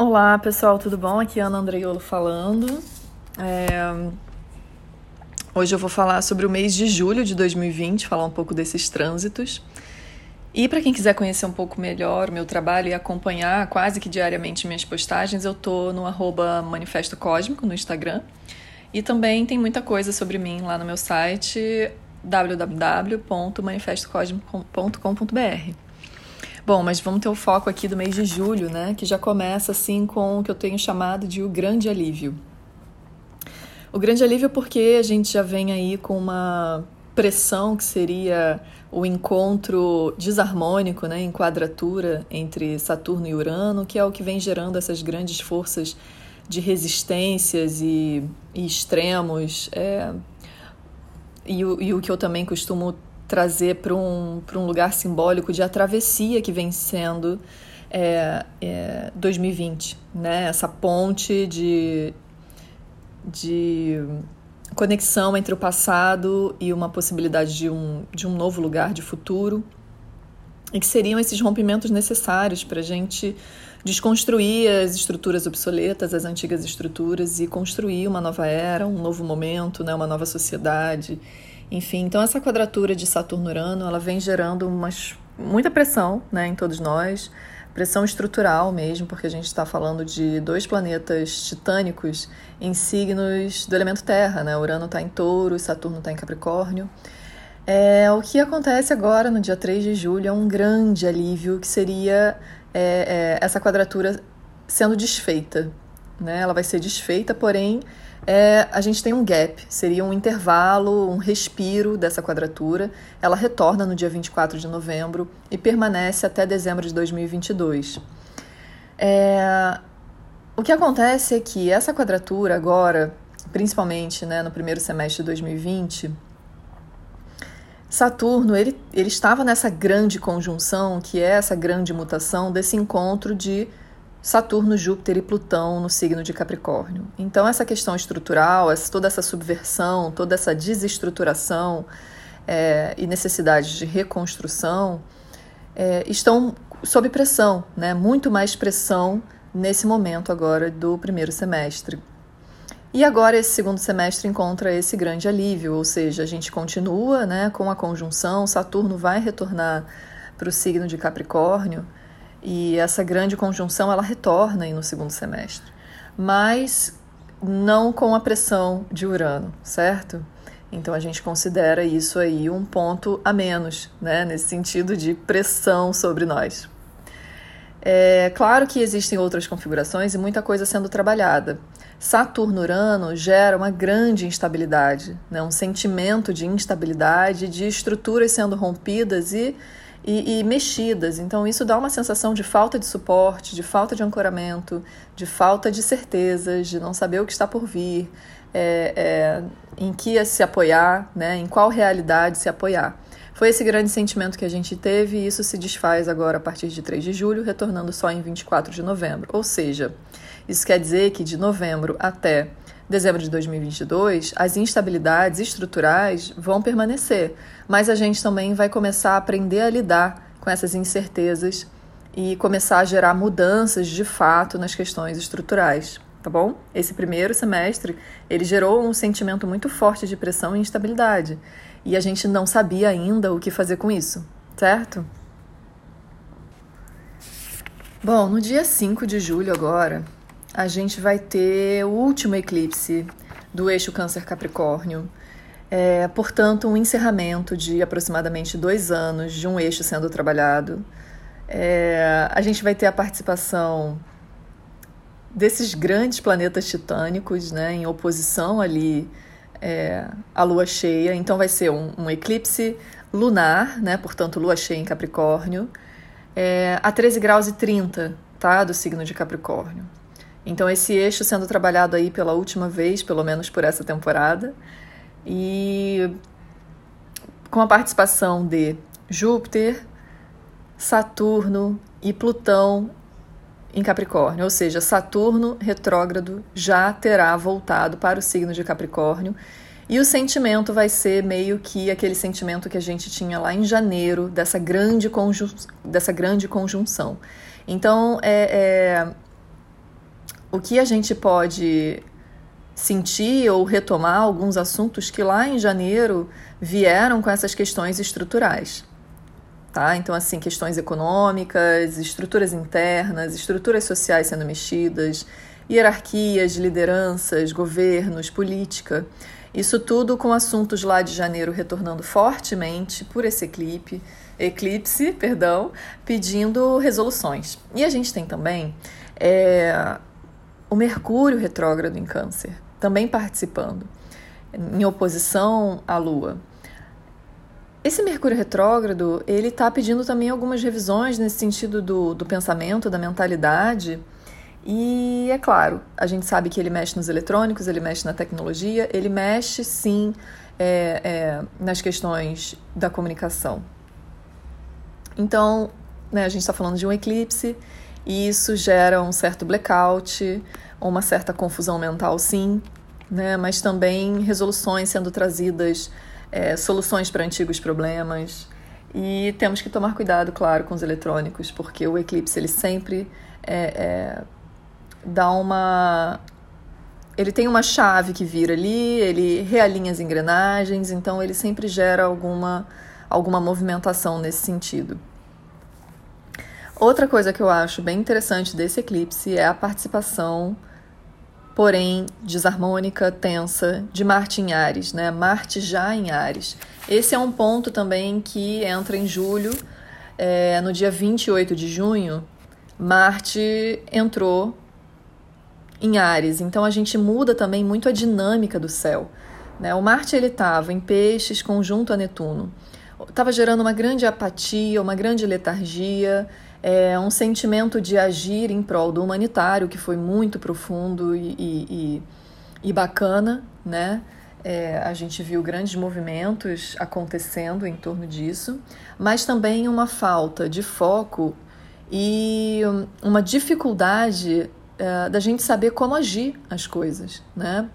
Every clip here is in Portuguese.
Olá pessoal, tudo bom? Aqui é Ana Andreiolo falando. É... Hoje eu vou falar sobre o mês de julho de 2020, falar um pouco desses trânsitos. E para quem quiser conhecer um pouco melhor o meu trabalho e acompanhar quase que diariamente minhas postagens, eu tô no arroba Manifesto Cósmico no Instagram. E também tem muita coisa sobre mim lá no meu site www.manifestocosmico.com.br. Bom, mas vamos ter o foco aqui do mês de julho, né? Que já começa assim com o que eu tenho chamado de o grande alívio. O grande alívio porque a gente já vem aí com uma pressão que seria o encontro desarmônico, né, em quadratura entre Saturno e Urano, que é o que vem gerando essas grandes forças de resistências e, e extremos. É, e, o, e o que eu também costumo trazer para um, um lugar simbólico de a travessia que vem sendo é, é, 2020, né? Essa ponte de, de conexão entre o passado e uma possibilidade de um, de um novo lugar de futuro, e que seriam esses rompimentos necessários para a gente desconstruir as estruturas obsoletas, as antigas estruturas, e construir uma nova era, um novo momento, né? uma nova sociedade enfim, então essa quadratura de Saturno-Urano, ela vem gerando umas, muita pressão né, em todos nós, pressão estrutural mesmo, porque a gente está falando de dois planetas titânicos em signos do elemento Terra, né? Urano está em touro Saturno está em Capricórnio. É, o que acontece agora, no dia 3 de julho, é um grande alívio, que seria é, é, essa quadratura sendo desfeita. Né? Ela vai ser desfeita, porém é, a gente tem um gap, seria um intervalo, um respiro dessa quadratura. Ela retorna no dia 24 de novembro e permanece até dezembro de 2022. É, o que acontece é que essa quadratura agora, principalmente né, no primeiro semestre de 2020, Saturno ele, ele estava nessa grande conjunção, que é essa grande mutação desse encontro de Saturno, Júpiter e Plutão no signo de Capricórnio. Então, essa questão estrutural, toda essa subversão, toda essa desestruturação é, e necessidade de reconstrução é, estão sob pressão, né? muito mais pressão nesse momento agora do primeiro semestre. E agora esse segundo semestre encontra esse grande alívio, ou seja, a gente continua né, com a conjunção, Saturno vai retornar para o signo de Capricórnio, e essa grande conjunção ela retorna aí no segundo semestre, mas não com a pressão de Urano, certo? Então a gente considera isso aí um ponto a menos, né, nesse sentido de pressão sobre nós. É claro que existem outras configurações e muita coisa sendo trabalhada. Saturno-Urano gera uma grande instabilidade, né? um sentimento de instabilidade, de estruturas sendo rompidas e e, e, mexidas. Então, isso dá uma sensação de falta de suporte, de falta de ancoramento, de falta de certezas, de não saber o que está por vir, é, é, em que se apoiar, né, em qual realidade se apoiar. Foi esse grande sentimento que a gente teve e isso se desfaz agora a partir de 3 de julho, retornando só em 24 de novembro. Ou seja, isso quer dizer que de novembro até dezembro de 2022, as instabilidades estruturais vão permanecer, mas a gente também vai começar a aprender a lidar com essas incertezas e começar a gerar mudanças de fato nas questões estruturais, tá bom? Esse primeiro semestre, ele gerou um sentimento muito forte de pressão e instabilidade, e a gente não sabia ainda o que fazer com isso, certo? Bom, no dia 5 de julho agora, a gente vai ter o último eclipse do eixo Câncer-Capricórnio. É, portanto, um encerramento de aproximadamente dois anos de um eixo sendo trabalhado. É, a gente vai ter a participação desses grandes planetas titânicos, né, em oposição ali é, à lua cheia. Então, vai ser um, um, eclipse lunar, né, portanto, lua cheia em Capricórnio, é, a 13 graus e 30 tá, do signo de Capricórnio. Então, esse eixo sendo trabalhado aí pela última vez, pelo menos por essa temporada, e com a participação de Júpiter, Saturno e Plutão em Capricórnio, ou seja, Saturno retrógrado já terá voltado para o signo de Capricórnio e o sentimento vai ser meio que aquele sentimento que a gente tinha lá em janeiro dessa grande, conjun dessa grande conjunção. Então, é, é o que a gente pode sentir ou retomar alguns assuntos que lá em janeiro vieram com essas questões estruturais. Tá? Então, assim, questões econômicas, estruturas internas, estruturas sociais sendo mexidas, hierarquias, lideranças, governos, política. Isso tudo com assuntos lá de janeiro retornando fortemente por esse eclipse, eclipse, perdão, pedindo resoluções. E a gente tem também é, o Mercúrio retrógrado em Câncer, também participando, em oposição à Lua. Esse Mercúrio retrógrado, ele está pedindo também algumas revisões nesse sentido do, do pensamento, da mentalidade. E é claro, a gente sabe que ele mexe nos eletrônicos, ele mexe na tecnologia, ele mexe sim é, é, nas questões da comunicação. Então, né, a gente está falando de um eclipse e isso gera um certo blackout, uma certa confusão mental, sim, né, mas também resoluções sendo trazidas é, soluções para antigos problemas. E temos que tomar cuidado, claro, com os eletrônicos, porque o eclipse ele sempre é, é, dá uma. Ele tem uma chave que vira ali, ele realinha as engrenagens, então ele sempre gera alguma, alguma movimentação nesse sentido. Outra coisa que eu acho bem interessante desse eclipse é a participação porém desarmônica, tensa, de Marte em Ares, né? Marte já em Ares. Esse é um ponto também que entra em julho, é, no dia 28 de junho, Marte entrou em Ares, então a gente muda também muito a dinâmica do céu. Né? O Marte ele estava em Peixes conjunto a Netuno, estava gerando uma grande apatia, uma grande letargia, é um sentimento de agir em prol do humanitário que foi muito profundo e, e, e bacana, né? É, a gente viu grandes movimentos acontecendo em torno disso, mas também uma falta de foco e uma dificuldade é, da gente saber como agir as coisas, né?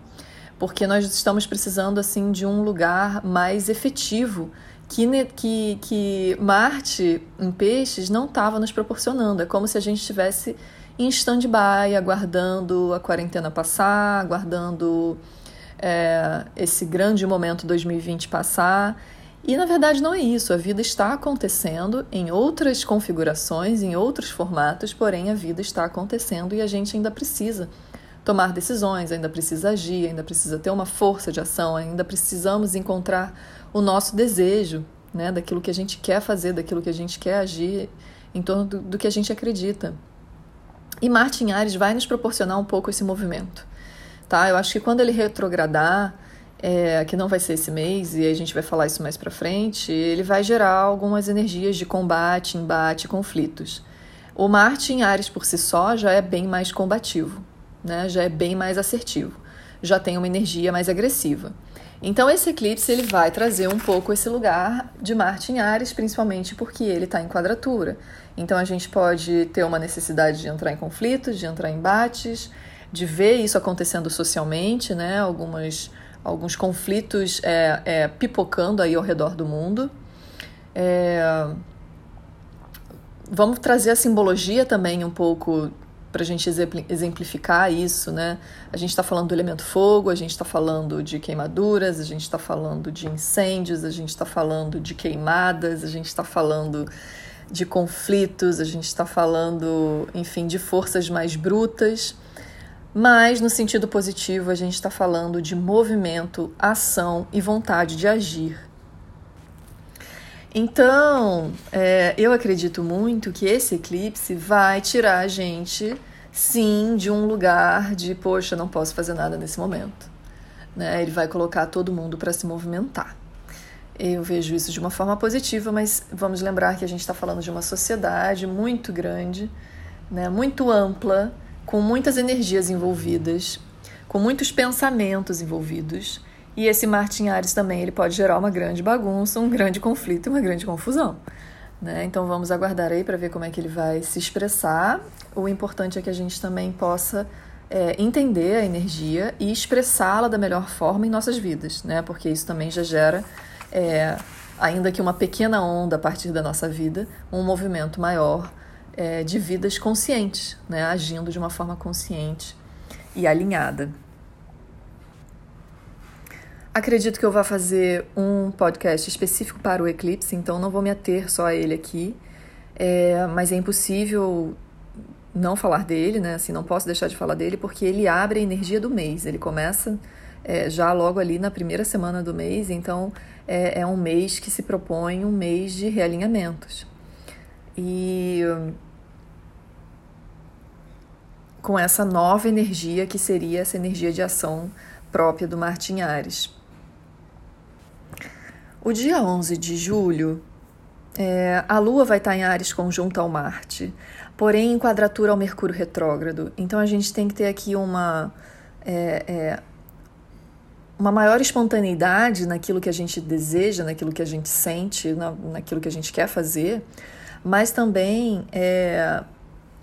Porque nós estamos precisando assim de um lugar mais efetivo que, que, que Marte em peixes não estava nos proporcionando. É como se a gente estivesse em stand-by, aguardando a quarentena passar, aguardando é, esse grande momento 2020 passar. E na verdade não é isso, a vida está acontecendo em outras configurações, em outros formatos, porém a vida está acontecendo e a gente ainda precisa tomar decisões, ainda precisa agir, ainda precisa ter uma força de ação, ainda precisamos encontrar o nosso desejo, né, daquilo que a gente quer fazer, daquilo que a gente quer agir em torno do, do que a gente acredita. E Marte em Ares vai nos proporcionar um pouco esse movimento, tá? Eu acho que quando ele retrogradar, é, que não vai ser esse mês e a gente vai falar isso mais para frente, ele vai gerar algumas energias de combate, embate, conflitos. O Marte em Ares por si só já é bem mais combativo, né? Já é bem mais assertivo, já tem uma energia mais agressiva. Então esse eclipse ele vai trazer um pouco esse lugar de Marte em Ares, principalmente porque ele está em quadratura. Então a gente pode ter uma necessidade de entrar em conflitos, de entrar em embates, de ver isso acontecendo socialmente, né? Algumas, alguns conflitos é, é, pipocando aí ao redor do mundo. É... Vamos trazer a simbologia também um pouco para a gente exemplificar isso, né? A gente está falando do elemento fogo, a gente está falando de queimaduras, a gente está falando de incêndios, a gente está falando de queimadas, a gente está falando de conflitos, a gente está falando, enfim, de forças mais brutas. Mas, no sentido positivo, a gente está falando de movimento, ação e vontade de agir. Então, é, eu acredito muito que esse eclipse vai tirar a gente, sim, de um lugar de, poxa, não posso fazer nada nesse momento. Né? Ele vai colocar todo mundo para se movimentar. Eu vejo isso de uma forma positiva, mas vamos lembrar que a gente está falando de uma sociedade muito grande, né? muito ampla, com muitas energias envolvidas, com muitos pensamentos envolvidos e esse Marte em Ares também ele pode gerar uma grande bagunça, um grande conflito e uma grande confusão. Né? Então vamos aguardar aí para ver como é que ele vai se expressar. O importante é que a gente também possa é, entender a energia e expressá-la da melhor forma em nossas vidas, né? porque isso também já gera, é, ainda que uma pequena onda a partir da nossa vida, um movimento maior é, de vidas conscientes, né? agindo de uma forma consciente e alinhada. Acredito que eu vá fazer um podcast específico para o eclipse, então não vou me ater só a ele aqui. É, mas é impossível não falar dele, né? Assim, não posso deixar de falar dele, porque ele abre a energia do mês. Ele começa é, já logo ali na primeira semana do mês, então é, é um mês que se propõe um mês de realinhamentos. E com essa nova energia que seria essa energia de ação própria do Martin Ares. O dia 11 de julho, é, a Lua vai estar em Ares conjunto ao Marte, porém em quadratura ao Mercúrio retrógrado. Então a gente tem que ter aqui uma, é, é, uma maior espontaneidade naquilo que a gente deseja, naquilo que a gente sente, na, naquilo que a gente quer fazer, mas também é,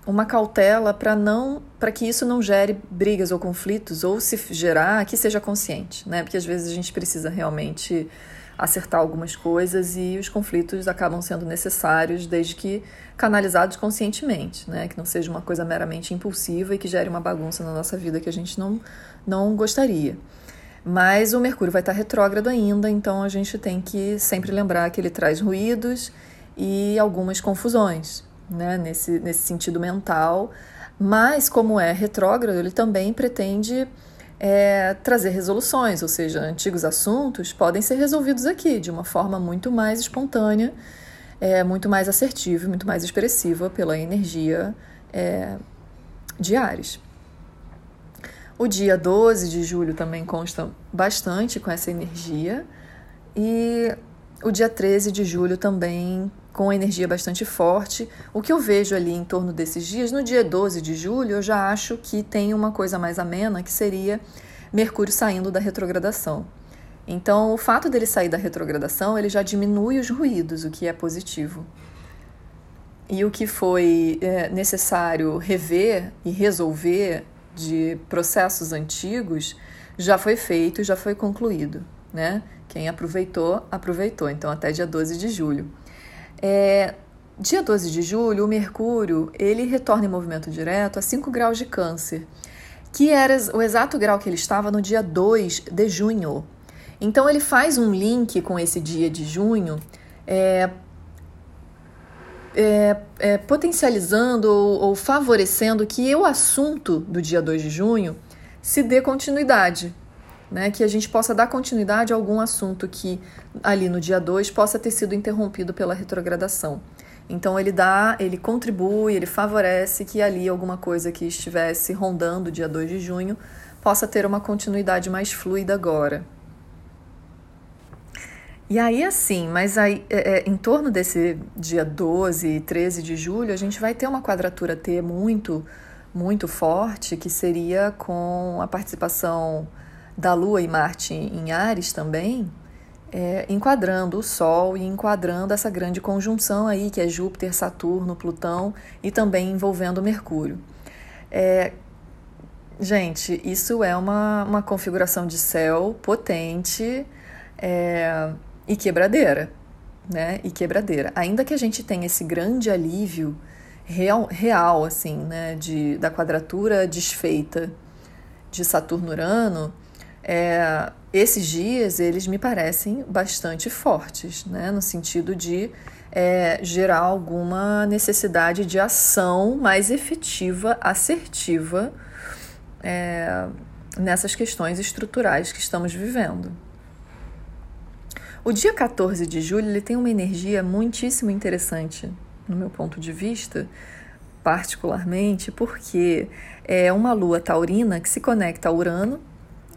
uma cautela para não para que isso não gere brigas ou conflitos ou se gerar que seja consciente, né? Porque às vezes a gente precisa realmente acertar algumas coisas e os conflitos acabam sendo necessários desde que canalizados conscientemente, né? Que não seja uma coisa meramente impulsiva e que gere uma bagunça na nossa vida que a gente não, não gostaria. Mas o Mercúrio vai estar retrógrado ainda, então a gente tem que sempre lembrar que ele traz ruídos e algumas confusões, né? Nesse, nesse sentido mental. Mas, como é retrógrado, ele também pretende é, trazer resoluções, ou seja, antigos assuntos podem ser resolvidos aqui de uma forma muito mais espontânea, é, muito mais assertiva, muito mais expressiva pela energia é, de Ares. O dia 12 de julho também consta bastante com essa energia, e o dia 13 de julho também com energia bastante forte. O que eu vejo ali em torno desses dias, no dia 12 de julho, eu já acho que tem uma coisa mais amena, que seria Mercúrio saindo da retrogradação. Então, o fato dele sair da retrogradação, ele já diminui os ruídos, o que é positivo. E o que foi é, necessário rever e resolver de processos antigos já foi feito, já foi concluído, né? Quem aproveitou, aproveitou. Então, até dia 12 de julho. É, dia 12 de julho, o Mercúrio ele retorna em movimento direto a 5 graus de Câncer, que era o exato grau que ele estava no dia 2 de junho. Então ele faz um link com esse dia de junho, é, é, é, potencializando ou, ou favorecendo que o assunto do dia 2 de junho se dê continuidade né, que a gente possa dar continuidade a algum assunto que ali no dia 2 possa ter sido interrompido pela retrogradação. Então ele dá, ele contribui, ele favorece que ali alguma coisa que estivesse rondando dia 2 de junho possa ter uma continuidade mais fluida agora. E aí, assim, mas aí, é, é, em torno desse dia 12 e 13 de julho, a gente vai ter uma quadratura T muito, muito forte, que seria com a participação da Lua e Marte em Ares também, é, enquadrando o Sol e enquadrando essa grande conjunção aí que é Júpiter, Saturno, Plutão e também envolvendo Mercúrio. É, gente, isso é uma, uma configuração de céu potente é, e quebradeira, né? E quebradeira. Ainda que a gente tenha esse grande alívio real, real assim, né? De, da quadratura desfeita de Saturno-Urano, é, esses dias eles me parecem bastante fortes, né? no sentido de é, gerar alguma necessidade de ação mais efetiva, assertiva é, nessas questões estruturais que estamos vivendo. O dia 14 de julho ele tem uma energia muitíssimo interessante, no meu ponto de vista, particularmente porque é uma lua taurina que se conecta a Urano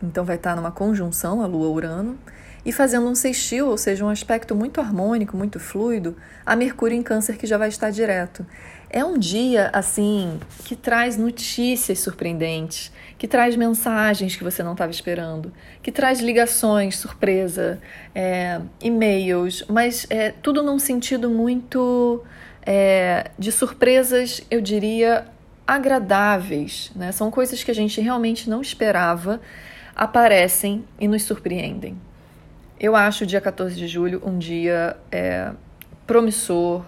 então vai estar numa conjunção a Lua-Urano e fazendo um sextil, ou seja, um aspecto muito harmônico, muito fluido, a Mercúrio em Câncer que já vai estar direto. É um dia assim que traz notícias surpreendentes, que traz mensagens que você não estava esperando, que traz ligações, surpresa, é, e-mails, mas é, tudo num sentido muito é, de surpresas, eu diria, agradáveis. Né? São coisas que a gente realmente não esperava aparecem e nos surpreendem. Eu acho o dia 14 de julho um dia é, promissor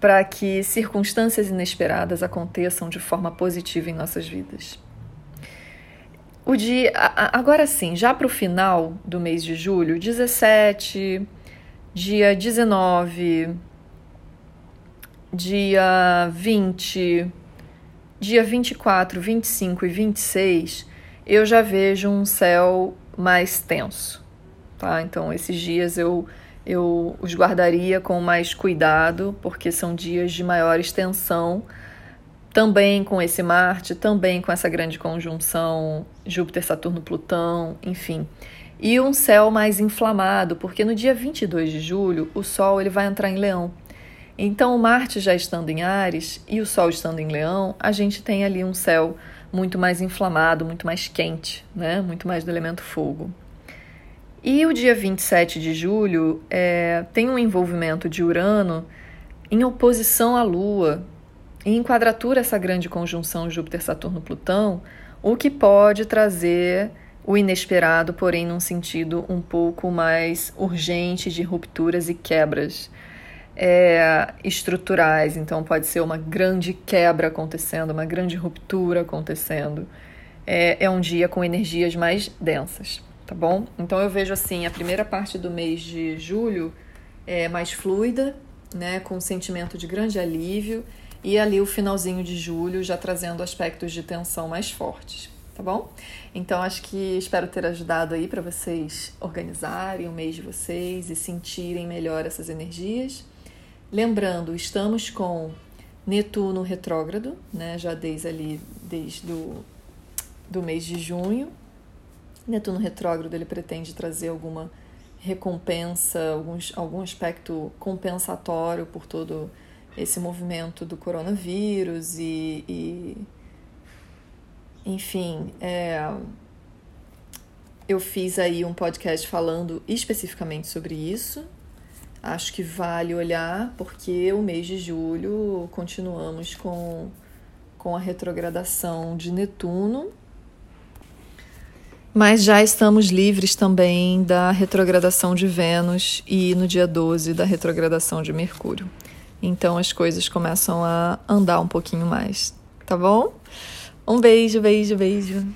para que circunstâncias inesperadas aconteçam de forma positiva em nossas vidas. o dia. Agora sim, já para o final do mês de julho, 17, dia 19, dia 20, dia 24, 25 e 26, eu já vejo um céu mais tenso, tá? Então, esses dias eu, eu os guardaria com mais cuidado, porque são dias de maior extensão também com esse Marte, também com essa grande conjunção Júpiter, Saturno, Plutão, enfim. E um céu mais inflamado, porque no dia 22 de julho o Sol ele vai entrar em Leão. Então, o Marte já estando em Ares e o Sol estando em Leão, a gente tem ali um céu muito mais inflamado, muito mais quente, né? muito mais do elemento fogo. E o dia 27 de julho é, tem um envolvimento de Urano em oposição à Lua, em quadratura essa grande conjunção Júpiter-Saturno-Plutão, o que pode trazer o inesperado, porém num sentido um pouco mais urgente de rupturas e quebras é, estruturais. Então pode ser uma grande quebra acontecendo, uma grande ruptura acontecendo. É, é um dia com energias mais densas, tá bom? Então eu vejo assim, a primeira parte do mês de julho é mais fluida, né, com um sentimento de grande alívio e ali o finalzinho de julho já trazendo aspectos de tensão mais fortes, tá bom? Então acho que espero ter ajudado aí para vocês organizarem o mês de vocês e sentirem melhor essas energias. Lembrando, estamos com Netuno retrógrado, né? Já desde ali desde do, do mês de junho. Netuno retrógrado ele pretende trazer alguma recompensa, alguns, algum aspecto compensatório por todo esse movimento do coronavírus e, e enfim, é, eu fiz aí um podcast falando especificamente sobre isso. Acho que vale olhar, porque o mês de julho continuamos com, com a retrogradação de Netuno, mas já estamos livres também da retrogradação de Vênus e no dia 12 da retrogradação de Mercúrio. Então as coisas começam a andar um pouquinho mais, tá bom? Um beijo, beijo, beijo.